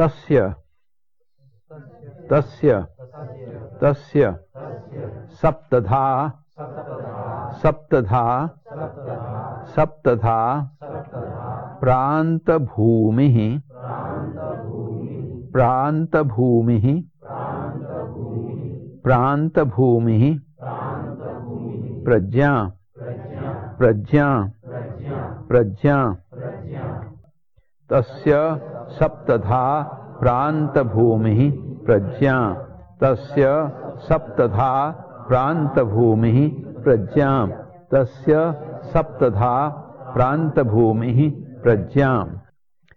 तस्य। तस्य। तस्य। सप्तधा। सप्तधा। सप्तधा। प्रान्तभूमिः। प्रान्तभूमिः। प्रान्तभूमिः। प्रज्ञा। प्रज्ञा। प्रज्ञा। तस्य। सप्तधा प्रांत भूमि प्रज्ञा। तस्य सप्तधा प्रांत भूमि प्रज्ञा। तस्य सप्तधा प्रांत भूमि प्रज्ञा।